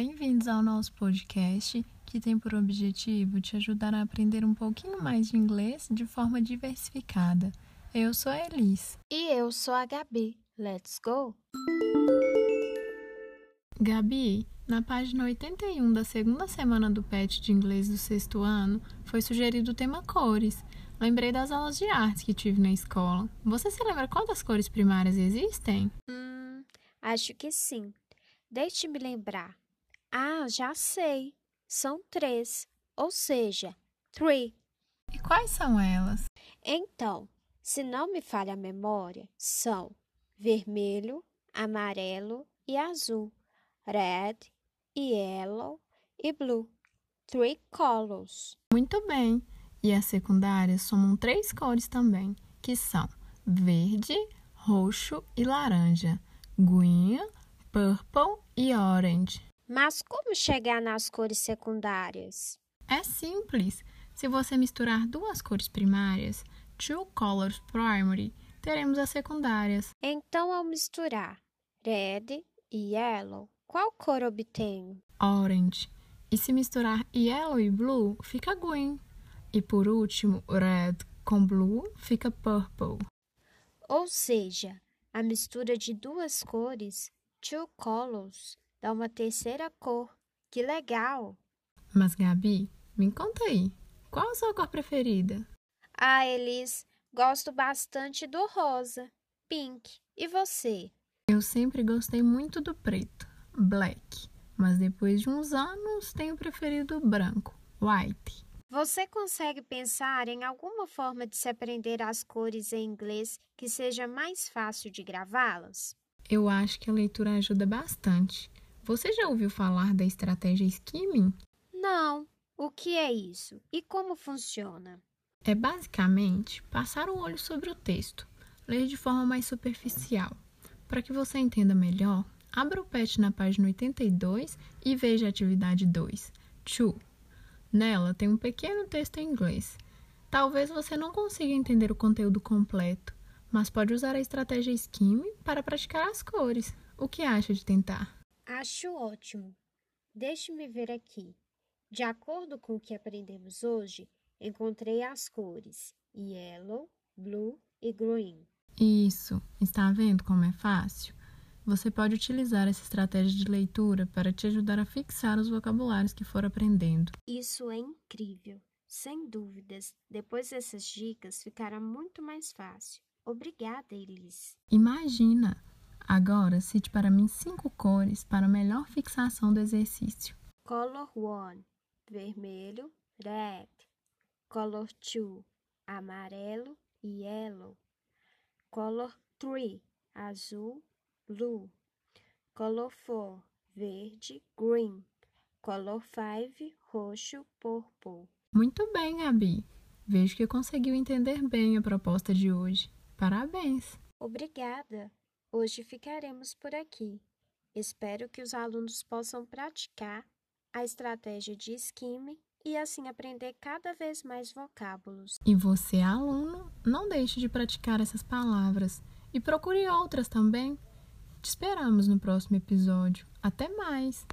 Bem-vindos ao nosso podcast, que tem por objetivo te ajudar a aprender um pouquinho mais de inglês de forma diversificada. Eu sou a Elis. E eu sou a Gabi. Let's go! Gabi, na página 81 da segunda semana do PET de inglês do sexto ano, foi sugerido o tema cores. Lembrei das aulas de artes que tive na escola. Você se lembra quantas cores primárias existem? Hum, acho que sim. Deixe-me lembrar. Ah, já sei. São três, ou seja, three. E quais são elas? Então, se não me falha a memória, são vermelho, amarelo e azul, red, yellow e blue. Three colors. Muito bem. E as secundárias somam três cores também, que são verde, roxo e laranja, green, purple e orange. Mas como chegar nas cores secundárias? É simples. Se você misturar duas cores primárias, two colors primary, teremos as secundárias. Então, ao misturar red e yellow, qual cor obtenho? Orange. E se misturar yellow e blue, fica green. E por último, red com blue fica purple. Ou seja, a mistura de duas cores, two colors, dá uma terceira cor. Que legal! Mas Gabi, me conta aí, qual a sua cor preferida? Ah, Elis, gosto bastante do rosa, pink. E você? Eu sempre gostei muito do preto, black. Mas depois de uns anos tenho preferido o branco, white. Você consegue pensar em alguma forma de se aprender as cores em inglês que seja mais fácil de gravá-las? Eu acho que a leitura ajuda bastante. Você já ouviu falar da estratégia skimming? Não. O que é isso e como funciona? É basicamente passar o olho sobre o texto, ler de forma mais superficial. Para que você entenda melhor, abra o PET na página 82 e veja a atividade 2, to. Nela tem um pequeno texto em inglês. Talvez você não consiga entender o conteúdo completo, mas pode usar a estratégia Skim para praticar as cores. O que acha de tentar? Acho ótimo. Deixe-me ver aqui. De acordo com o que aprendemos hoje, encontrei as cores yellow, blue e green. Isso. Está vendo como é fácil? Você pode utilizar essa estratégia de leitura para te ajudar a fixar os vocabulários que for aprendendo. Isso é incrível. Sem dúvidas, depois dessas dicas ficará muito mais fácil. Obrigada, Elis. Imagina! Agora, cite para mim cinco cores para melhor fixação do exercício. Color 1, vermelho, red. Color 2, amarelo, yellow. Color 3, azul, blue. Color 4, verde, green. Color 5, roxo, purple. Muito bem, Gabi. Vejo que conseguiu entender bem a proposta de hoje. Parabéns! Obrigada! Hoje ficaremos por aqui. Espero que os alunos possam praticar a estratégia de skimming e assim aprender cada vez mais vocábulos. E você, aluno, não deixe de praticar essas palavras e procure outras também. Te esperamos no próximo episódio. Até mais!